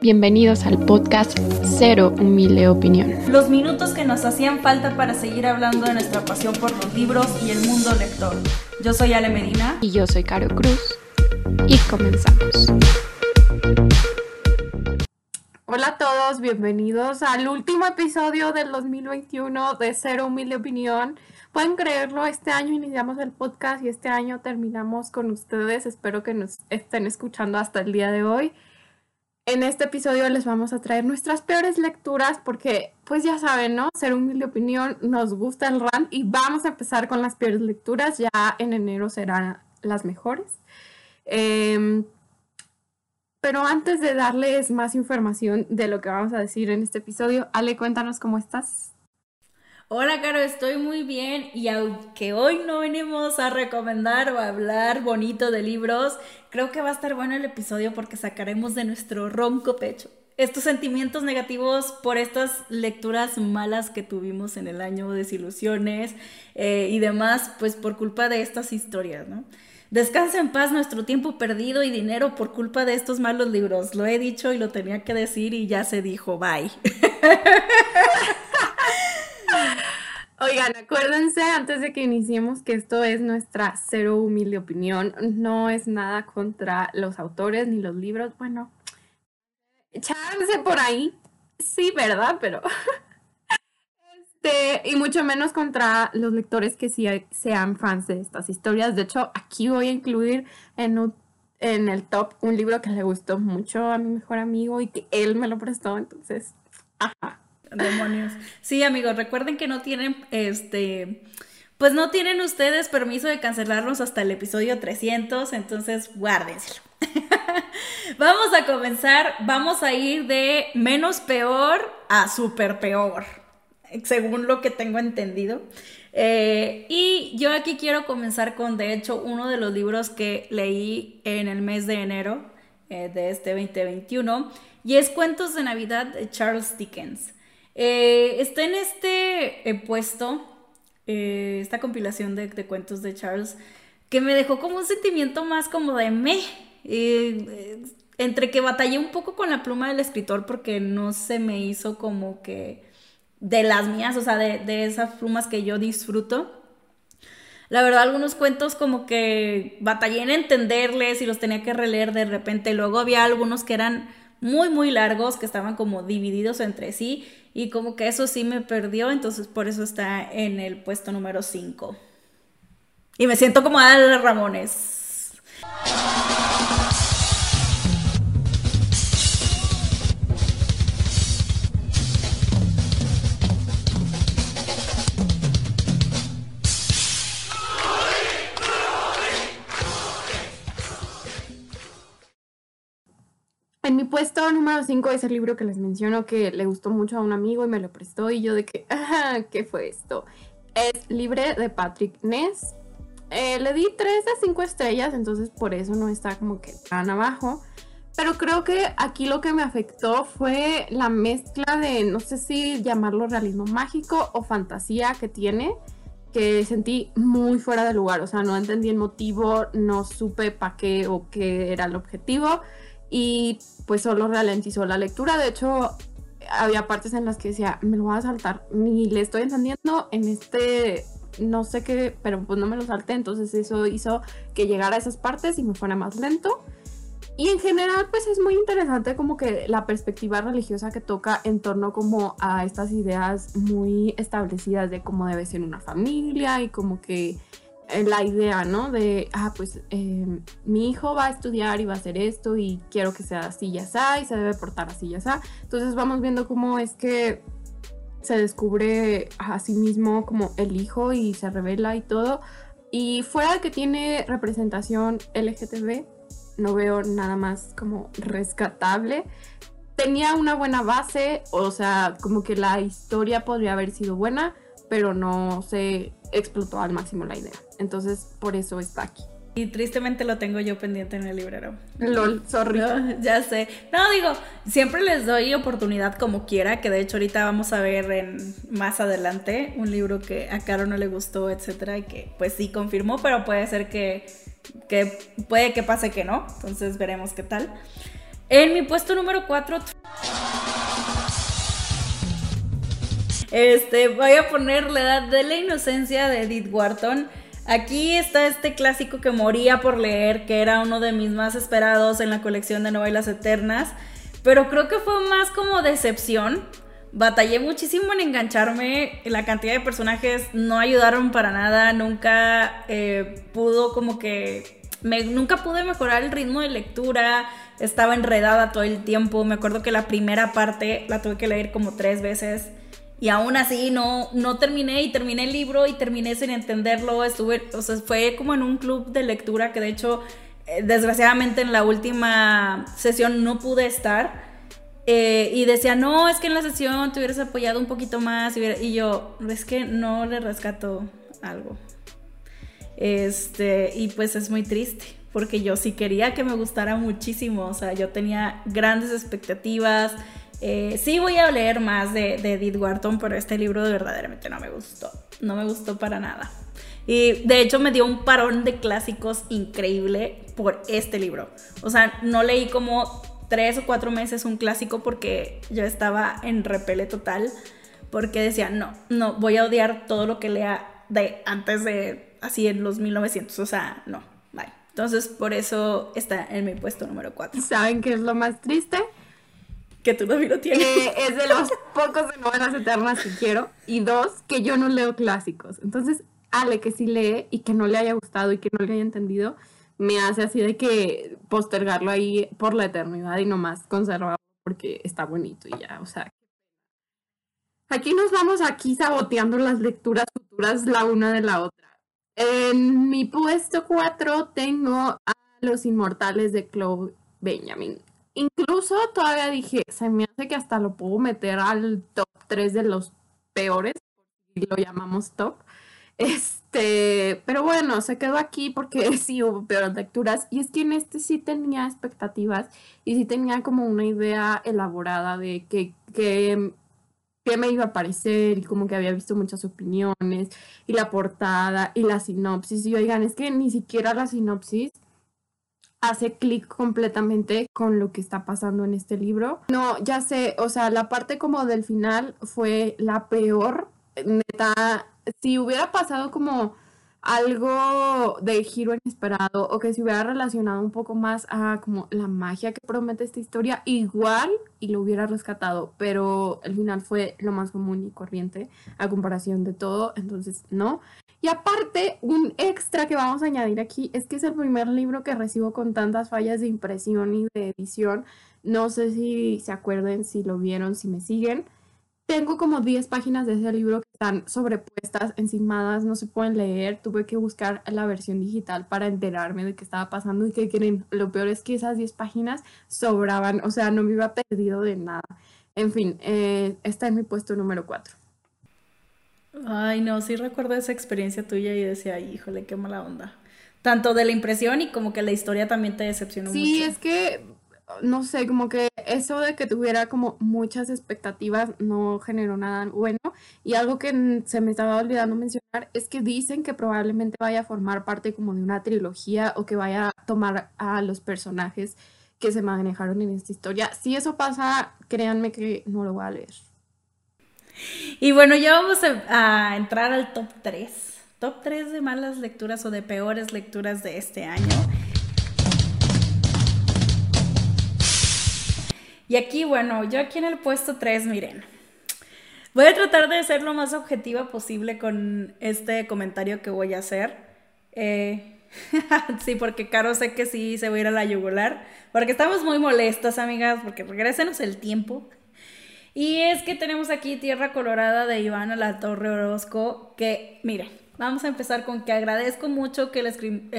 Bienvenidos al podcast Cero Humilde Opinión. Los minutos que nos hacían falta para seguir hablando de nuestra pasión por los libros y el mundo lector. Yo soy Ale Medina. Y yo soy Caro Cruz. Y comenzamos. Hola a todos, bienvenidos al último episodio del 2021 de Cero Humilde Opinión. Pueden creerlo, este año iniciamos el podcast y este año terminamos con ustedes. Espero que nos estén escuchando hasta el día de hoy. En este episodio les vamos a traer nuestras peores lecturas porque, pues ya saben, ¿no? Ser humilde opinión, nos gusta el rant y vamos a empezar con las peores lecturas. Ya en enero serán las mejores. Em, pero antes de darles más información de lo que vamos a decir en este episodio, Ale, cuéntanos cómo estás. Hola, Caro, estoy muy bien y aunque hoy no venimos a recomendar o a hablar bonito de libros, creo que va a estar bueno el episodio porque sacaremos de nuestro ronco pecho estos sentimientos negativos por estas lecturas malas que tuvimos en el año, desilusiones eh, y demás, pues por culpa de estas historias, ¿no? Descansa en paz nuestro tiempo perdido y dinero por culpa de estos malos libros. Lo he dicho y lo tenía que decir y ya se dijo, bye. Oigan, acuérdense antes de que iniciemos que esto es nuestra cero humilde opinión, no es nada contra los autores ni los libros, bueno, echándose por ahí, sí, ¿verdad? Pero, este, y mucho menos contra los lectores que sí sean fans de estas historias. De hecho, aquí voy a incluir en, en el top un libro que le gustó mucho a mi mejor amigo y que él me lo prestó, entonces, ajá. Demonios. Sí, amigos, recuerden que no tienen, este, pues no tienen ustedes permiso de cancelarnos hasta el episodio 300, entonces guárdenselo. vamos a comenzar, vamos a ir de menos peor a súper peor, según lo que tengo entendido. Eh, y yo aquí quiero comenzar con, de hecho, uno de los libros que leí en el mes de enero eh, de este 2021, y es Cuentos de Navidad de Charles Dickens. Eh, está en este eh, puesto, eh, esta compilación de, cuentos de Charles, que me dejó como un sentimiento más como de me. entre que batallé un poco con la pluma del escritor porque no se me hizo como que de las mías, o sea, de, de esas plumas que yo disfruto. La verdad, algunos cuentos como que batallé en entenderles y los tenía que releer de repente. Luego había algunos que eran muy, muy largos, que estaban como divididos entre sí y como que eso sí me perdió, entonces por eso está en el puesto número 5. Y me siento como Adal Ramones. En mi puesto número 5 es el libro que les menciono que le gustó mucho a un amigo y me lo prestó y yo de que, ¿qué fue esto? Es Libre de Patrick Ness. Eh, le di 3 de 5 estrellas, entonces por eso no está como que tan abajo. Pero creo que aquí lo que me afectó fue la mezcla de, no sé si llamarlo realismo mágico o fantasía que tiene, que sentí muy fuera de lugar. O sea, no entendí el motivo, no supe para qué o qué era el objetivo y pues solo ralentizó la lectura. De hecho, había partes en las que decía, me lo voy a saltar, ni le estoy entendiendo en este, no sé qué, pero pues no me lo salté, entonces eso hizo que llegara a esas partes y me fuera más lento. Y en general, pues es muy interesante como que la perspectiva religiosa que toca en torno como a estas ideas muy establecidas de cómo debe ser una familia y como que la idea, ¿no? De, ah, pues em, mi hijo va a estudiar y va a hacer esto y quiero que sea así ya está y se debe portar así ya está. Entonces vamos viendo cómo es que se descubre a sí mismo como el hijo y se revela y todo. Y fuera de que tiene representación LGTB, no veo nada más como rescatable. Tenía una buena base, o sea, como que la historia podría haber sido buena, pero no se explotó al máximo la idea. Entonces, por eso está aquí. Y tristemente lo tengo yo pendiente en el librero. LOL, sorry. ya sé. No, digo, siempre les doy oportunidad como quiera, que de hecho ahorita vamos a ver en, más adelante un libro que a Caro no le gustó, etcétera, y que pues sí confirmó, pero puede ser que, que puede que pase que no. Entonces veremos qué tal. En mi puesto número 4 este, voy a poner La edad de la inocencia de Edith Wharton. Aquí está este clásico que moría por leer, que era uno de mis más esperados en la colección de novelas eternas, pero creo que fue más como decepción. Batallé muchísimo en engancharme, la cantidad de personajes no ayudaron para nada, nunca eh, como que... Me, nunca pude mejorar el ritmo de lectura, estaba enredada todo el tiempo, me acuerdo que la primera parte la tuve que leer como tres veces y aún así no, no terminé y terminé el libro y terminé sin entenderlo. Estuve, o sea, fue como en un club de lectura que de hecho, eh, desgraciadamente en la última sesión no pude estar. Eh, y decía, no, es que en la sesión te hubieras apoyado un poquito más. Y, yo, es que no le rescato algo. Este, y pues es muy triste, porque yo sí quería que me gustara muchísimo. O sea, yo tenía grandes expectativas. Eh, sí voy a leer más de, de Edith Wharton, pero este libro verdaderamente no me gustó. No me gustó para nada. Y de hecho me dio un parón de clásicos increíble por este libro. O sea, no leí como tres o cuatro meses un clásico porque yo estaba en repele total. Porque decía, no, no, voy a odiar todo lo que lea de antes de así en los 1900. O sea, no, bye. Entonces, por eso está en mi puesto número 4. ¿Saben qué es lo más triste? Que tú no lo tienes. Eh, es de los pocos de novelas eternas que quiero. Y dos, que yo no leo clásicos. Entonces, Ale, que sí lee y que no le haya gustado y que no le haya entendido, me hace así de que postergarlo ahí por la eternidad y nomás conservarlo porque está bonito y ya, o sea. Aquí nos vamos aquí saboteando las lecturas futuras la una de la otra. En mi puesto 4 tengo a Los Inmortales de Chloe Benjamin. Incluso todavía dije, se me hace que hasta lo puedo meter al top 3 de los peores, lo llamamos top. Este, pero bueno, se quedó aquí porque sí hubo peores lecturas. Y es que en este sí tenía expectativas y sí tenía como una idea elaborada de que, que, que me iba a parecer y como que había visto muchas opiniones y la portada y la sinopsis. Y oigan, es que ni siquiera la sinopsis hace clic completamente con lo que está pasando en este libro. No, ya sé, o sea, la parte como del final fue la peor. Neta, si hubiera pasado como algo de giro inesperado o que se hubiera relacionado un poco más a como la magia que promete esta historia, igual y lo hubiera rescatado, pero el final fue lo más común y corriente a comparación de todo, entonces no. Y aparte, un extra que vamos a añadir aquí es que es el primer libro que recibo con tantas fallas de impresión y de edición. No sé si se acuerden, si lo vieron, si me siguen. Tengo como 10 páginas de ese libro que están sobrepuestas, encimadas, no se pueden leer. Tuve que buscar la versión digital para enterarme de qué estaba pasando y que quieren. Lo peor es que esas 10 páginas sobraban, o sea, no me iba perdido de nada. En fin, eh, está en mi puesto número 4. Ay, no, sí recuerdo esa experiencia tuya y decía, híjole, qué mala onda. Tanto de la impresión y como que la historia también te decepcionó mucho. Sí, es que, no sé, como que eso de que tuviera como muchas expectativas no generó nada bueno. Y algo que se me estaba olvidando mencionar es que dicen que probablemente vaya a formar parte como de una trilogía o que vaya a tomar a los personajes que se manejaron en esta historia. Si eso pasa, créanme que no lo voy a leer. Y bueno, ya vamos a, entrar al top 3. Top 3 de malas lecturas o de peores lecturas de este año. Y aquí, bueno, yo aquí en el puesto 3, miren. Voy a tratar de ser lo más objetiva posible con este comentario que voy a hacer. Eh, sí, porque Caro sé que sí se va a ir a la yugular. Porque estamos muy molestas, amigas, porque regrésenos el tiempo. Y es que tenemos aquí Tierra Colorada de Ivana La Torre Orozco, que miren, vamos a empezar con que agradezco mucho que el,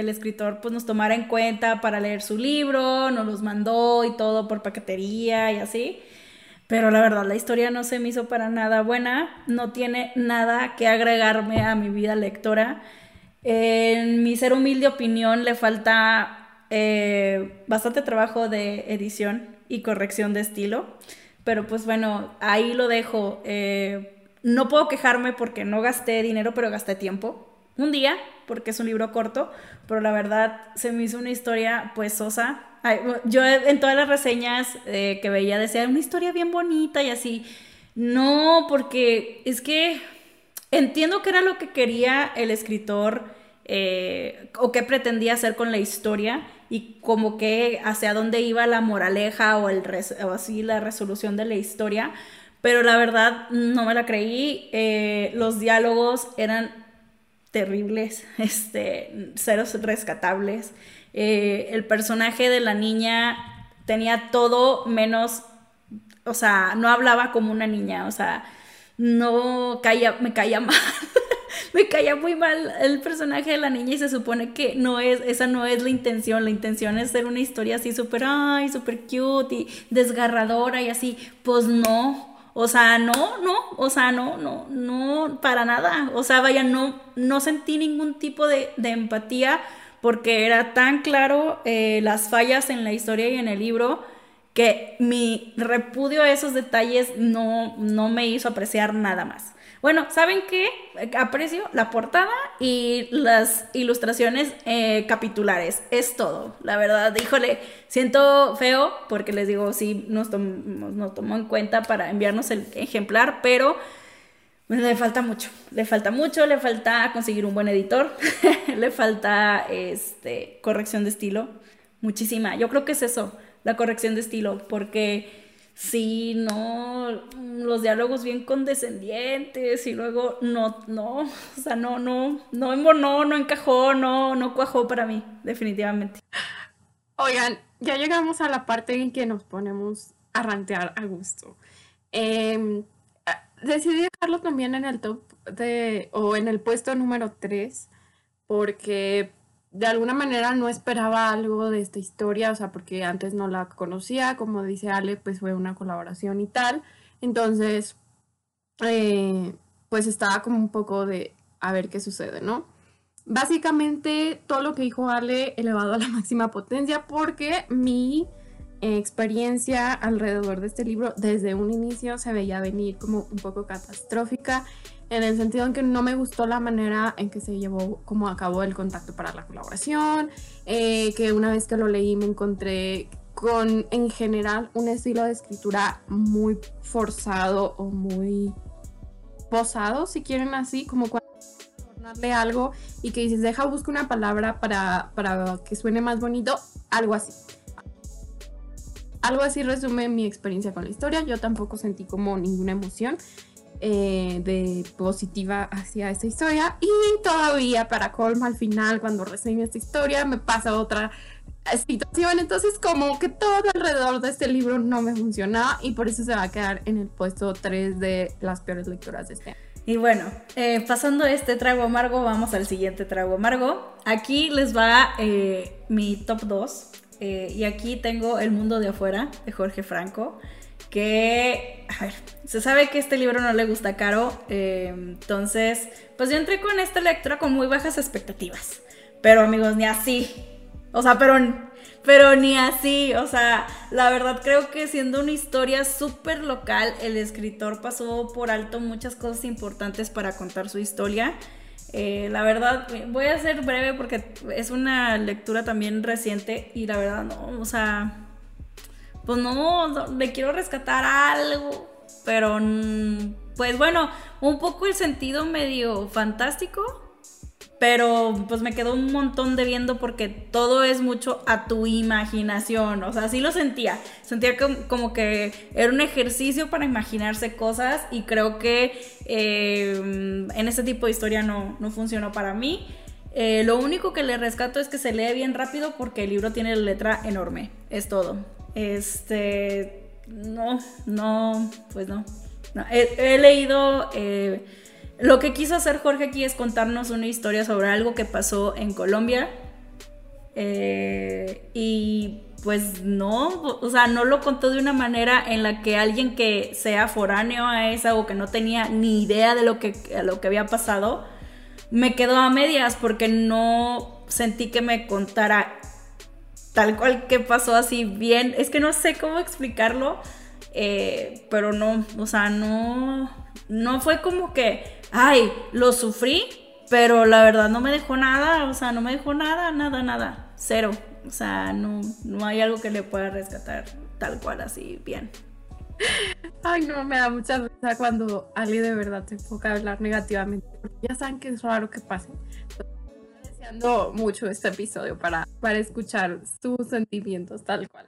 escritor pues, nos tomara en cuenta para leer su libro, nos los mandó y todo por paquetería y así. Pero la verdad, la historia no se me hizo para nada buena, no tiene nada que agregarme a mi vida lectora. En mi ser humilde opinión le falta eh, bastante trabajo de edición y corrección de estilo. Pero pues bueno, ahí lo dejo. Eh, no puedo quejarme porque no gasté dinero, pero gasté tiempo. Un día, porque es un libro corto, pero la verdad se me hizo una historia pues sosa. yo en todas las reseñas eh, que veía decía una historia bien bonita y así. No, porque es que entiendo que era lo que quería el escritor eh, o qué pretendía hacer con la historia y como que hacia dónde iba la moraleja o, el así la resolución de la historia, pero la verdad no me la creí. Eh, los diálogos eran terribles, este, ceros rescatables. Eh, el personaje de la niña tenía todo menos, o sea, no hablaba como una niña, o sea, no caía, me caía mal. Me caía muy mal el personaje de la niña y se supone que no es, esa no es la intención, la intención es ser una historia así súper, ay, súper cute y desgarradora y así, pues no, o sea, no, no, o sea, no, no, no, para nada, o sea, vaya, no, no sentí ningún tipo de, de empatía porque era tan claro eh, las fallas en la historia y en el libro que mi repudio a esos detalles no, no me hizo apreciar nada más. Bueno, ¿saben qué? Aprecio la portada y las ilustraciones eh, capitulares. Es todo. La verdad, híjole, siento feo porque les digo, sí, nos, nos tomó en cuenta para enviarnos el ejemplar, pero le falta mucho. Le falta mucho, le falta conseguir un buen editor, le falta este, corrección de estilo. Muchísima. Yo creo que es eso, la corrección de estilo, porque sí, no, los diálogos bien condescendientes y luego no, no, o sea, no, no, no embonó, no encajó, no, no cuajó para mí, definitivamente. Oigan, ya llegamos a la parte en que nos ponemos a rantear a gusto. Em, decidí dejarlo también en el top de, o en el puesto número 3, porque de alguna manera no esperaba algo de esta historia, o sea, porque antes no la conocía, como dice Ale, pues fue una colaboración y tal. Entonces, eh, pues estaba como un poco de a ver qué sucede, ¿no? Básicamente todo lo que dijo Ale elevado a la máxima potencia porque mi experiencia alrededor de este libro desde un inicio se veía venir como un poco catastrófica en el sentido en que no me gustó la manera en que se llevó como acabó el contacto para la colaboración, eh, que una vez que lo leí me encontré con en general un estilo de escritura muy forzado o muy posado, si quieren así, como cuando tornarle algo y que dices, deja, busca una palabra para, para que suene más bonito, algo así. Algo así resume mi experiencia con la historia. Yo tampoco sentí como ninguna emoción. Eh, de positiva hacia esta historia. Y todavía para colma al final, cuando reseño esta historia, me pasa otra situación. Entonces como que todo alrededor de este libro no me funciona y por eso se va a quedar en el puesto 3 de las peores lecturas de este año. Y bueno, eh, pasando este trago amargo, vamos al siguiente trago amargo. Aquí les va eh, mi top 2. y aquí tengo El mundo de afuera, de Jorge Franco que, a ver, se sabe que este libro no le gusta Caro, eh, entonces, pues yo entré con esta lectura con muy bajas expectativas, pero amigos, ni así, o sea, pero, pero ni así, o sea, la verdad creo que siendo una historia súper local, el escritor pasó por alto muchas cosas importantes para contar su historia. Eh, la verdad, voy a ser breve porque es una lectura también reciente y la verdad no, o sea, pues no, le quiero rescatar algo, pero mm, pues bueno, un poco el sentido medio fantástico, pero pues me quedó un montón de viendo porque todo es mucho a tu imaginación, o sea, así lo sentía, sentía como, que era un ejercicio para imaginarse cosas y creo que eh, en ese tipo de historia no, no funcionó para mí. Eh, lo único que le rescato es que se lee bien rápido porque el libro tiene la letra enorme, es todo. Este, no, no, pues no. He, leído, eh, lo que quiso hacer Jorge aquí es contarnos una historia sobre algo que pasó en Colombia. Eh, y pues no, o sea, no lo contó de una manera en la que alguien que sea foráneo a esa o que no tenía ni idea de lo que, lo que había pasado, me quedó a medias porque no sentí que me contara tal cual que pasó así bien. Es que no sé cómo explicarlo, eh, pero no, o sea, no, no fue como que, ay, lo sufrí, pero la verdad no me dejó nada, o sea, no me dejó nada, nada, nada, cero. O sea, no, no hay algo que le pueda rescatar tal cual así bien. Ay, no, me da mucha risa cuando Ali de verdad se enfoca a hablar negativamente. Ya saben que es raro que pase. Mucho este episodio para, para escuchar sus sentimientos tal cual.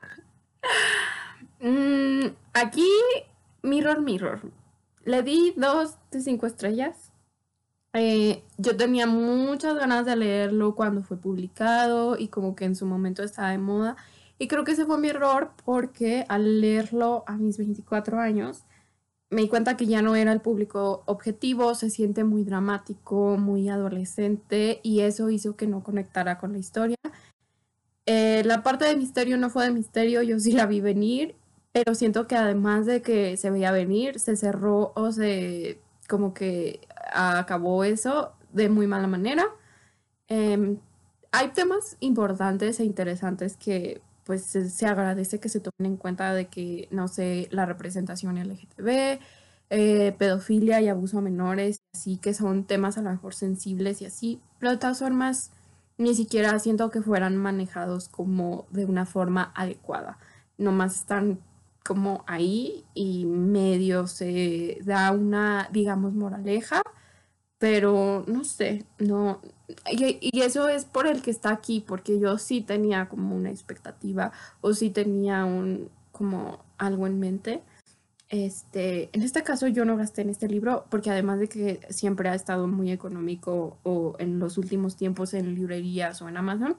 Mm, aquí, Mirror Mirror. Le di dos de cinco estrellas. Eh, yo tenía muchas ganas de leerlo cuando fue publicado y como que en su momento estaba de moda. Y creo que ese fue mi error porque al leerlo a mis 24 años me di cuenta que ya no era el público objetivo, se siente muy dramático, muy adolescente y eso hizo que no conectara con la historia. Eh, la parte de misterio no fue de misterio, yo sí la vi venir, pero siento que además de que se veía venir, se cerró o se como que acabó eso de muy mala manera. Em, hay temas importantes e interesantes que pues se, agradece que se tomen en cuenta de que, no sé, la representación LGTB, eh, pedofilia y abuso a menores, así que son temas a lo mejor sensibles y así, pero de todas formas ni siquiera siento que fueran manejados como de una forma adecuada. Nomás están como ahí y medio se da una, digamos, moraleja, pero no sé, no, y, eso es por el que está aquí, porque yo sí tenía como una expectativa o sí tenía un, como algo en mente. Este, en este caso yo no gasté en este libro porque además de que siempre ha estado muy económico o en los últimos tiempos en librerías o en Amazon,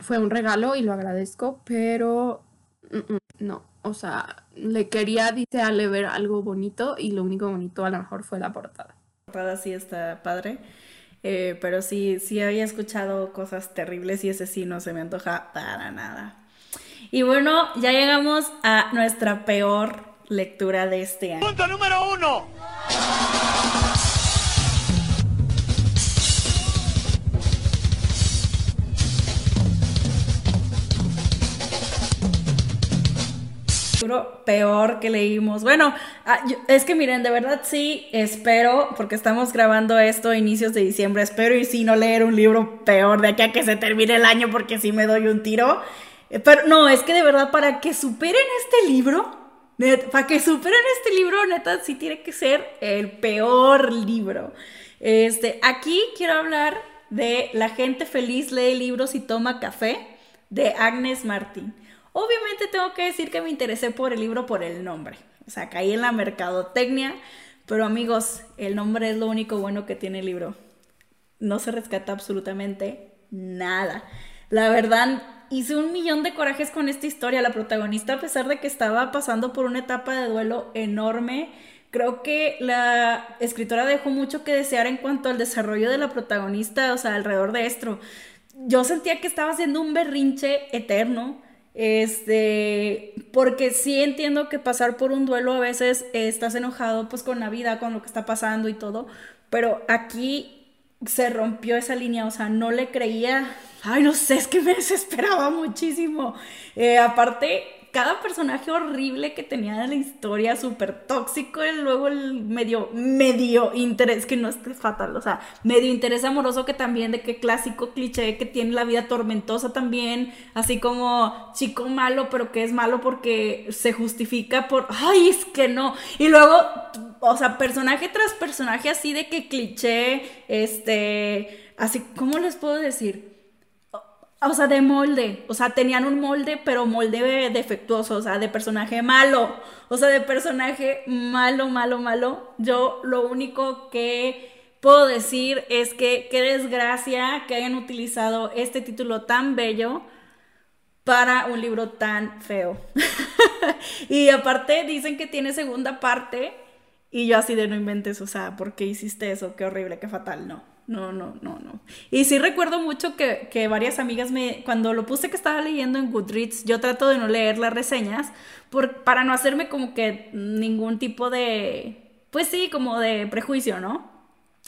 fue un regalo y lo agradezco, pero mm, mm, no, o sea, le quería, dice Ale, ver algo bonito y lo único bonito a lo mejor fue la portada portada sí está padre. Eh, pero sí, sí había escuchado cosas terribles y ese sí no se me antoja para nada. Y bueno, ya llegamos a nuestra peor lectura de este año. Punto número uno. Peor que leímos. Bueno, ah, es que miren, de verdad sí espero, porque estamos grabando esto a inicios de diciembre, espero y si no leer un libro peor de aquí a que se termine el año porque si me doy un tiro. Eh, pero no, es que de verdad para que superen este libro, para que superen este libro, neta, sí tiene que ser el peor libro. Este, aquí quiero hablar de La gente feliz lee libros y toma café de Agnes Martín. Obviamente tengo que decir que me interesé por el libro por el nombre. O sea, caí en la mercadotecnia. Pero amigos, el nombre es lo único bueno que tiene el libro. No se rescata absolutamente nada. La verdad, hice un millón de corajes con esta historia. La protagonista, a pesar de que estaba pasando por una etapa de duelo enorme, creo que la escritora dejó mucho que desear en cuanto al desarrollo de la protagonista, o sea, alrededor de esto. Yo sentía que estaba haciendo un berrinche eterno este, porque sí entiendo que pasar por un duelo a veces estás enojado pues con la vida, con lo que está pasando y todo, pero aquí se rompió esa línea, o sea, no le creía, ay, no sé, es que me desesperaba muchísimo. Eh, aparte, cada personaje horrible que tenía en la historia, súper tóxico, y luego el medio, medio interés, que no es fatal, o sea, medio interés amoroso que también, de que clásico cliché que tiene la vida tormentosa también, así como chico malo, pero que es malo porque se justifica por, ay, es que no, y luego, o sea, personaje tras personaje así de que cliché, este, así, ¿cómo les puedo decir? O sea, de molde, o sea, tenían un molde, pero molde defectuoso, o sea, de personaje malo, o sea, de personaje malo, malo, malo. Yo lo único que puedo decir es que qué desgracia que hayan utilizado este título tan bello para un libro tan feo. y aparte dicen que tiene segunda parte y yo así de no inventes, o sea, ¿por qué hiciste eso? Qué horrible, qué fatal, no no, no, no, no. Y sí recuerdo mucho que, varias amigas me, cuando lo puse que estaba leyendo en Goodreads, yo trato de no leer las reseñas para no hacerme como que ningún tipo de, pues sí, como de prejuicio, ¿no?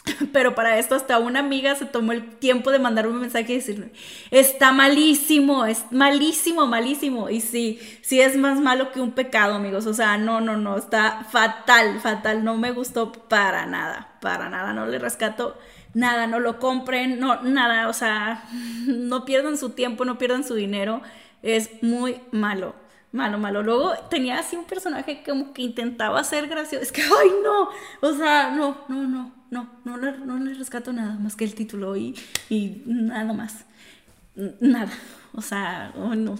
Pero para esto hasta una amiga se tomó el tiempo de mandarme un mensaje y decirme, está malísimo, es malísimo, malísimo. Y sí, sí es más malo que un pecado, amigos. O sea, no, no, no, está fatal, fatal. No me gustó para nada, para nada. No le rescato nada, no lo compren, no, nada. O sea, no pierdan su tiempo, no pierdan su dinero. Es muy malo. Malo, malo. Luego tenía así un personaje como que intentaba ser gracioso. Es que, ay, no. O sea, no, no, no, no, no, le, no le rescato nada más que el título y, y nada más. Nada. O sea, oh, no.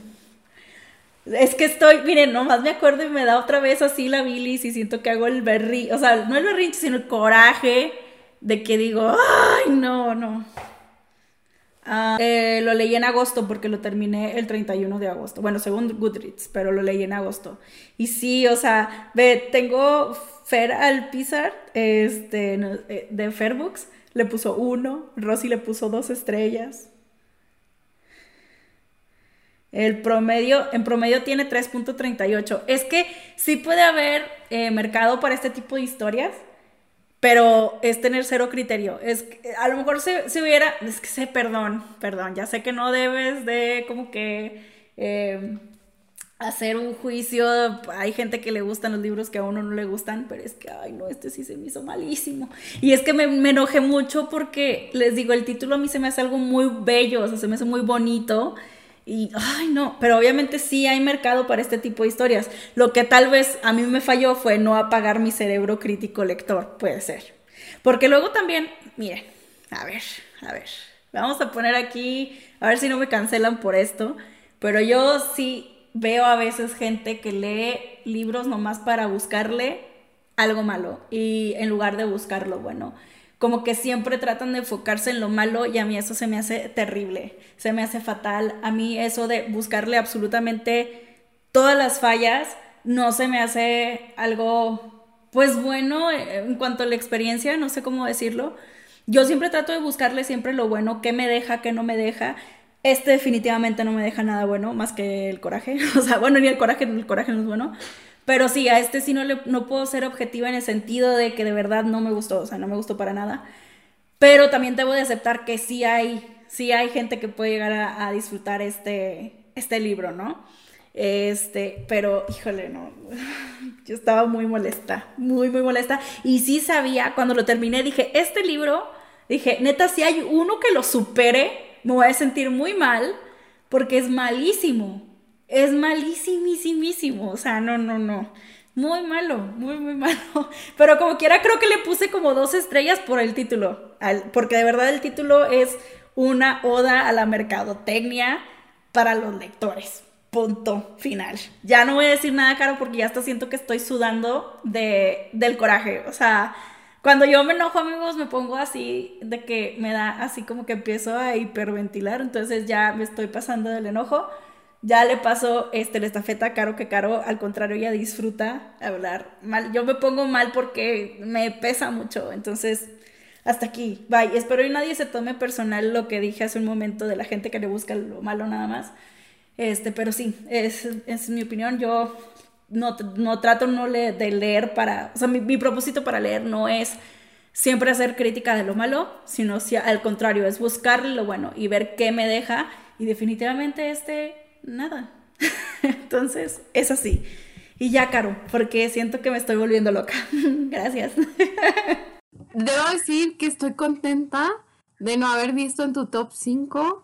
Es que estoy, miren, nomás me acuerdo y me da otra vez así la bilis y siento que hago el berri, o sea, no el berrinche, sino el coraje de que digo, ay, no, no. Ah, eh, lo leí en agosto porque lo terminé el 31 de agosto. Bueno, según Goodreads, pero lo leí en agosto. Y sí, o sea, ve, tengo Fer Alpizar, este, eh, de Fairbooks, le puso uno, Rosy le puso dos estrellas. El promedio, en promedio tiene 3.38. Es que sí puede haber eh, mercado para este tipo de historias, pero es tener cero criterio. Es a lo mejor se, hubiera, es que sé, perdón, perdón, ya sé que no debes de como que eh, hacer un juicio. Hay gente que le gustan los libros que a uno no le gustan, pero es que, ay, no, este sí se me hizo malísimo. Y es que me, me enojé mucho porque, les digo, el título a mí se me hace algo muy bello, o sea, se me hace muy bonito. Y, ay, no, pero obviamente sí hay mercado para este tipo de historias. Lo que tal vez a mí me falló fue no apagar mi cerebro crítico lector, puede ser. Porque luego también, miren, a ver, a ver, vamos a poner aquí, a ver si no me cancelan por esto, pero yo sí veo a veces gente que lee libros nomás para buscarle algo malo y en lugar de buscar lo bueno como que siempre tratan de enfocarse en lo malo y a mí eso se me hace terrible, se me hace fatal. A mí eso de buscarle absolutamente todas las fallas no se me hace algo pues bueno en cuanto a la experiencia, no sé cómo decirlo. Yo siempre trato de buscarle siempre lo bueno, qué me deja, qué no me deja. Este definitivamente no me deja nada bueno, más que el coraje. O sea, bueno, ni el coraje, el coraje no es bueno. Pero sí, a este sí no, le, no puedo ser objetiva en el sentido de que de verdad no me gustó, o sea, no me gustó para nada. Pero también debo de aceptar que sí hay, sí hay gente que puede llegar a, disfrutar este, este libro, ¿no? Este, pero híjole, no, yo estaba muy molesta, muy, muy molesta. Y sí sabía, cuando lo terminé, dije, este libro, dije, neta, si hay uno que lo supere, me voy a sentir muy mal porque es malísimo es malísimísimo. O sea, no, no, no. Muy malo, muy, muy malo. Pero como quiera, creo que le puse como dos estrellas por el título. porque de verdad el título es una oda a la mercadotecnia para los lectores. Punto final. Ya no voy a decir nada, Caro, porque ya hasta siento que estoy sudando de, del coraje. O sea, cuando yo me enojo, amigos, me pongo así, de que me da así como que empiezo a hiperventilar. Entonces ya me estoy pasando del enojo ya le pasó este, la estafeta Caro, que Caro, al contrario, ella disfruta hablar mal. Yo me pongo mal porque me pesa mucho, entonces, hasta aquí, bye. Espero que nadie se tome personal lo que dije hace un momento de la gente que le busca lo malo nada más. Este, pero sí, es, es mi opinión. Yo no, no trato no de leer para, o sea, mi, mi, propósito para leer no es siempre hacer crítica de lo malo, sino si, al contrario, es buscarle lo bueno y ver qué me deja. Y definitivamente este nada. Entonces, es así. Y ya, Caro, porque siento que me estoy volviendo loca. Gracias. Debo decir que estoy contenta de no haber visto en tu top 5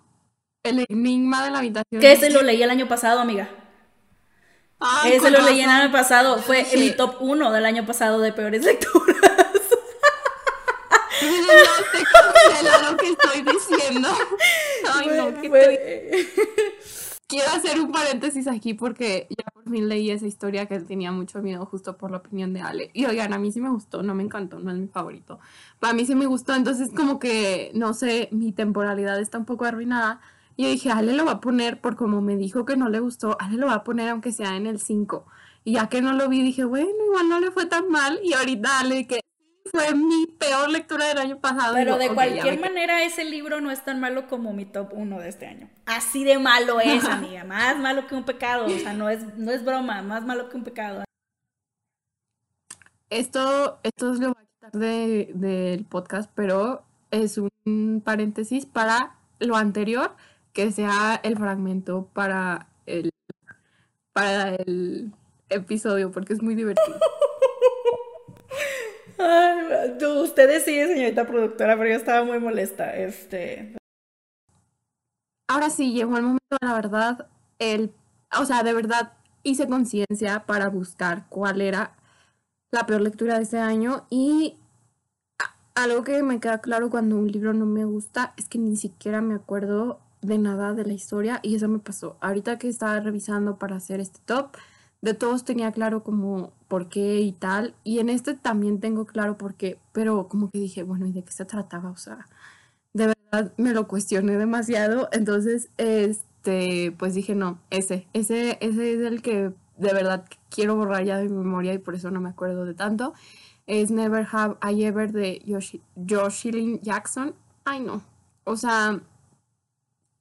el enigma de la habitación. Que ese lo leí el año pasado, amiga. ese lo leí el año pasado. Fue en mi top 1 del año pasado de peores lecturas. no sé lo que estoy diciendo. Ay, no, que Quiero hacer un paréntesis aquí porque ya por fin leí esa historia que tenía mucho miedo justo por la opinión de Ale. Y oigan, a mí sí me gustó, no me encantó, no es mi favorito. Para mí sí me gustó, entonces como que, no sé, mi temporalidad está un poco arruinada. Y yo dije, Ale lo va a poner por como me dijo que no le gustó, Ale lo va a poner aunque sea en el 5. Y ya que no lo vi, dije, bueno, igual no le fue tan mal. Y ahorita Ale que fue mi peor lectura del año pasado. Pero de cualquier manera, ese libro no es tan malo como mi top 1 de este año. Así de malo es, amiga. Más malo que un pecado. O sea, no es, no es broma, más malo que un pecado. Esto, esto lo va a quitar de, del podcast, pero es un paréntesis para lo anterior, que sea el fragmento para el, para el episodio, porque es muy divertido. Ay, usted decide, señorita productora, pero yo estaba muy molesta. Este. Ahora sí, llegó el momento, la verdad, el, o sea, de verdad hice conciencia para buscar cuál era la peor lectura de ese año y algo que me queda claro cuando un libro no me gusta es que ni siquiera me acuerdo de nada de la historia y eso me pasó. Ahorita que estaba revisando para hacer este top, de todos tenía claro como por qué y tal. Y en este también tengo claro por qué, pero como que dije, bueno, ¿y de qué se trataba? O sea, de verdad me lo cuestioné demasiado. Entonces, este, pues dije, no, ese, ese, ese es el que de verdad quiero borrar ya de mi memoria y por eso no me acuerdo de tanto. Es Never Have I Ever de Joshilyn Jackson. Ay, no. O sea,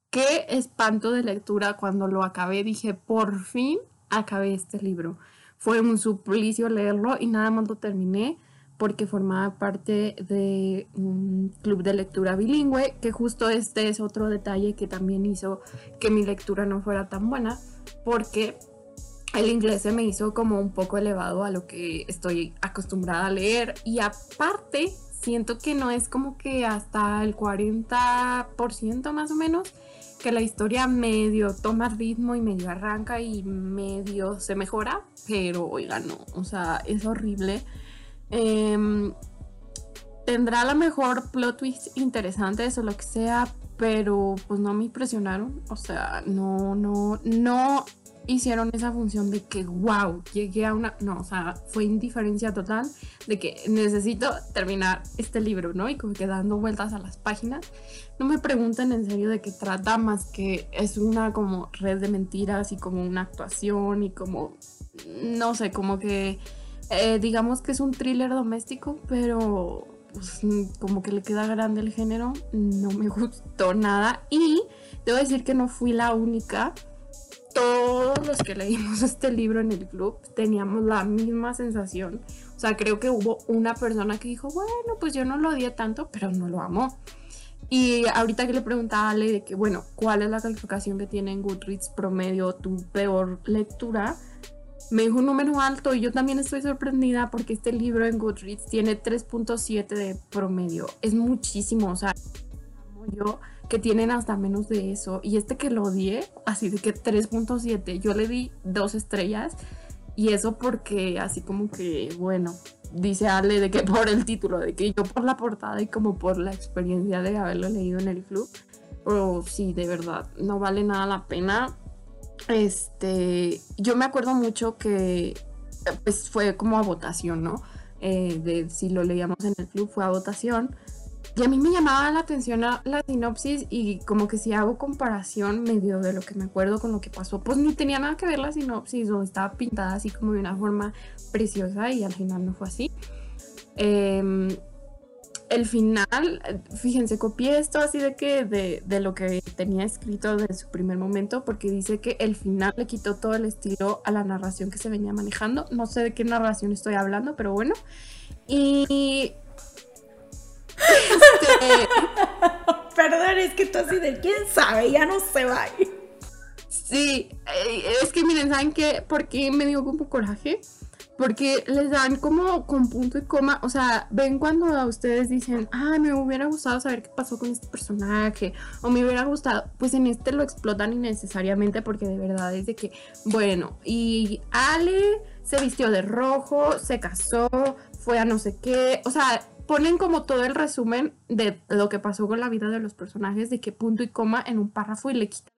qué espanto de lectura cuando lo acabé. Dije, por fin acabé este libro. Fue un suplicio leerlo y nada más lo terminé porque formaba parte de un club de lectura bilingüe, que justo este es otro detalle que también hizo que mi lectura no fuera tan buena, porque el inglés se me hizo como un poco elevado a lo que estoy acostumbrada a leer y aparte siento que no es como que hasta el 40% más o menos que la historia medio toma ritmo y medio arranca y medio se mejora, pero oiga, no, o sea, es horrible. Em, tendrá la mejor plot twist interesantes o lo que sea, pero pues no me impresionaron, o sea, no, no, no hicieron esa función de que, wow, llegué a una, no, o sea, fue indiferencia total de que necesito terminar este libro, ¿no? Y como que dando vueltas a las páginas. No me pregunten en serio de qué trata, más que es una como red de mentiras y como una actuación y como, no sé, como que, eh, digamos que es un thriller doméstico, pero pues, como que le queda grande el género, no me gustó nada y debo decir que no fui la única todos los que leímos este libro en el club teníamos la misma sensación. O sea, creo que hubo una persona que dijo, bueno, pues yo no lo odié tanto, pero no lo amó. Y ahorita que le preguntaba a Ale de que, bueno, ¿cuál es la calificación que tiene en Goodreads promedio tu peor lectura? Me dijo un número alto y yo también estoy sorprendida porque este libro en Goodreads tiene 3.7 de promedio. Es muchísimo, o sea, yo que tienen hasta menos de eso. Y este que lo odié, así de que 3.7, yo le di dos estrellas. Y eso porque así como que, bueno, dice Ale de que por el título, de que yo por la portada y como por la experiencia de haberlo leído en el club. Pero sí, de verdad, no vale nada la pena. Este, yo me acuerdo mucho que pues fue como a votación, ¿no? Eh, de si lo leíamos en el club, fue a votación. Y a mí me llamaba la atención la, sinopsis y como que si hago comparación medio de lo que me acuerdo con lo que pasó, pues no tenía nada que ver la sinopsis o estaba pintada así como de una forma preciosa y al final no fue así. Em, el final, fíjense, copié esto así de que de, de, lo que tenía escrito desde su primer momento, porque dice que el final le quitó todo el estilo a la narración que se venía manejando. No sé de qué narración estoy hablando, pero bueno. Y Perdón, es que tú así de quién sabe, ya no se va. Sí, eh, es que miren, ¿saben qué? ¿Por qué me dio como coraje? Porque les dan como con punto y coma, o sea, ven cuando a ustedes dicen, ay, me hubiera gustado saber qué pasó con este personaje, o me hubiera gustado, pues en este lo explotan innecesariamente porque de verdad es de que, bueno, y Ale se vistió de rojo, se casó, fue a no sé qué, o sea, ponen como todo el resumen de lo que pasó con la vida de los personajes, de que punto y coma en un párrafo y le quitan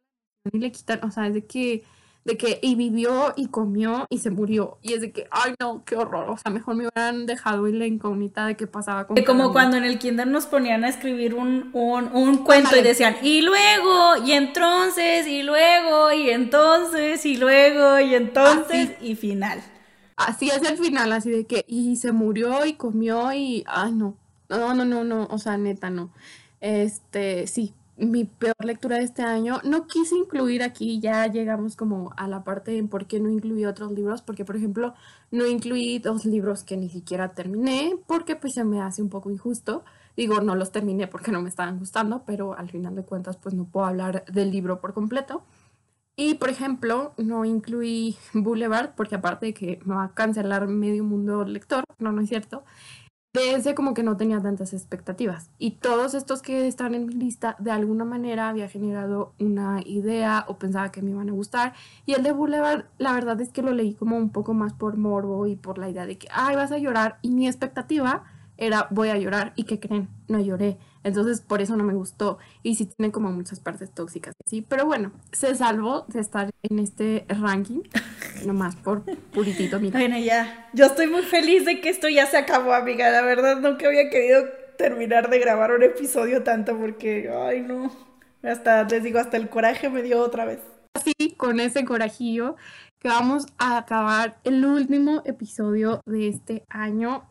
y le quitan, o sea, es de que de que y vivió y comió y se murió. Y es de que ay no qué horror o sea mejor me hubieran dejado y la incógnita de qué pasaba con como cuando en el kinder nos ponían a escribir un, un, cuento y decían y luego y entonces y luego y entonces y luego y entonces y final así es el final, así de que, y se murió y comió y, ay, no, no, no, no, no, o sea, neta, no. Este, sí, mi peor lectura de este año. No quise incluir aquí, ya llegamos como a la parte en por qué no incluí otros libros, porque por ejemplo no incluí dos libros que ni siquiera terminé, porque pues se me hace un poco injusto. Digo, no los terminé porque no me estaban gustando, pero al final de cuentas pues no puedo hablar del libro por completo. Y por ejemplo, no incluí Boulevard porque aparte de que me va a cancelar medio mundo lector, no, no es cierto, de ese como que no tenía tantas expectativas. Y todos estos que están en mi lista, de alguna manera había generado una idea o pensaba que me iban a gustar. Y el de Boulevard, la verdad es que lo leí como un poco más por morbo y por la idea de que, ay, vas a llorar. Y mi expectativa era, voy a llorar. ¿Y qué creen? No lloré. Entonces, por eso no me gustó. Y sí tiene como muchas partes tóxicas. Sí, pero bueno, se salvó de estar en este ranking. nomás por puritito, mira. Bueno, ya. Yo estoy muy feliz de que esto ya se acabó, amiga. La verdad, nunca había querido terminar de grabar un episodio tanto porque, ay, no. Hasta, les digo, hasta el coraje me dio otra vez. Así, con ese corajillo, que vamos a acabar el último episodio de este año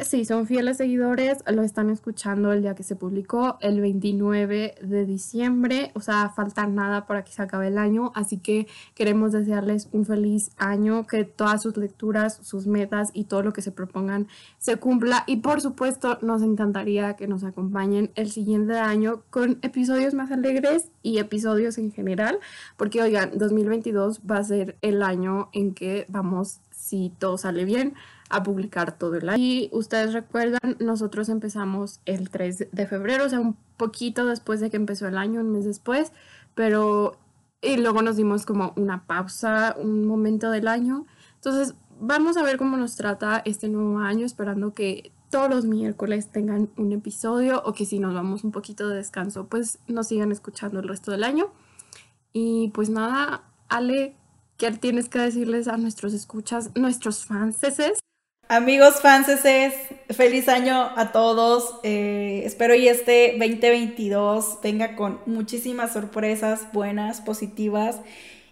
si son fieles seguidores, lo están escuchando el día que se publicó, el 29 de diciembre, o sea, falta nada para que se acabe el año, así que queremos desearles un feliz año, que todas sus lecturas, sus metas y todo lo que se propongan se cumpla. Y por supuesto nos encantaría que nos acompañen el siguiente año con episodios más alegres y episodios en general, porque oigan, 2022 va a ser el año en que vamos, si todo sale bien, a publicar todo el año. Y ustedes recuerdan, nosotros empezamos el 3 de febrero, o sea, un poquito después de que empezó el año, un mes después, pero y luego nos dimos como una pausa, un momento del año. Entonces, vamos a ver cómo nos trata este nuevo año, esperando que todos los miércoles tengan un episodio o que si nos vamos un poquito de descanso, pues nos sigan escuchando el resto del año. Y pues nada, Ale, ¿qué tienes que decirles a nuestros escuchas, nuestros fans? Amigos franceses, feliz año a todos. Eh, espero y este 2022 venga con muchísimas sorpresas buenas, positivas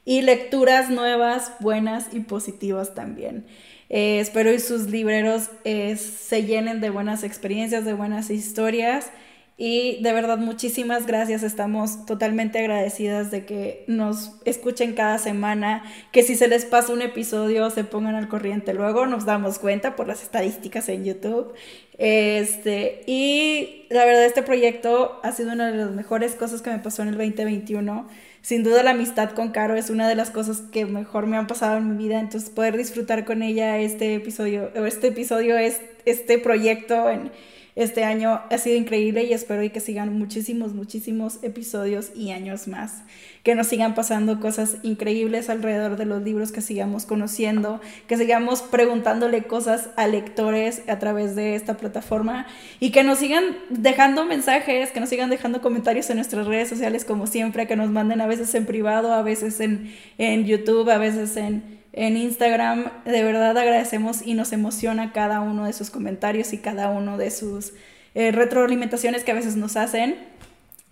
y lecturas nuevas, buenas y positivas también. Eh, espero y sus libreros eh, se llenen de buenas experiencias, de buenas historias y de verdad, muchísimas gracias. Estamos totalmente agradecidas de que nos escuchen cada semana, que si se les pasa un episodio se pongan al corriente. Luego nos damos cuenta por las estadísticas en YouTube. Este, y la verdad, este proyecto ha sido una de las mejores cosas que me pasó en el 2021. Sin duda la amistad con Caro es una de las cosas que mejor me han pasado en mi vida, entonces poder disfrutar con ella este episodio, este episodio, es, este proyecto en, este año ha sido increíble y espero y que sigan muchísimos, muchísimos episodios y años más. Que nos sigan pasando cosas increíbles alrededor de los libros, que sigamos conociendo, que sigamos preguntándole cosas a lectores a través de esta plataforma y que nos sigan dejando mensajes, que nos sigan dejando comentarios en nuestras redes sociales como siempre, que nos manden a veces en privado, a veces en, en YouTube, a veces en en Instagram. De verdad agradecemos y nos emociona cada uno de sus comentarios y cada uno de sus eh, retroalimentaciones que a veces nos hacen.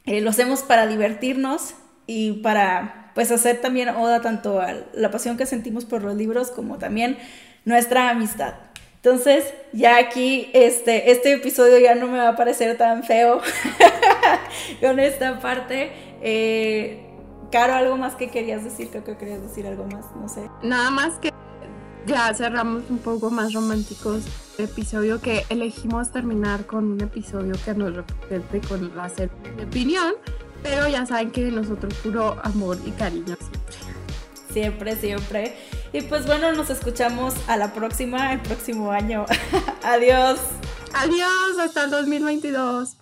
Eh, lo hacemos para divertirnos y para pues hacer también oda tanto a la pasión que sentimos por los libros como también nuestra amistad. Entonces, ya aquí este, este episodio ya no me va a parecer tan feo con esta parte. Eh, Caro, ¿algo más que querías decir? Creo que querías decir algo más, no sé. Nada más que ya cerramos un poco más románticos el episodio que elegimos terminar con un episodio que nos represente con la de opinión, pero ya saben que nosotros puro amor y cariño siempre. Siempre, siempre. Y pues bueno, nos escuchamos a la próxima, el próximo año. Adiós. Adiós, hasta el 2022.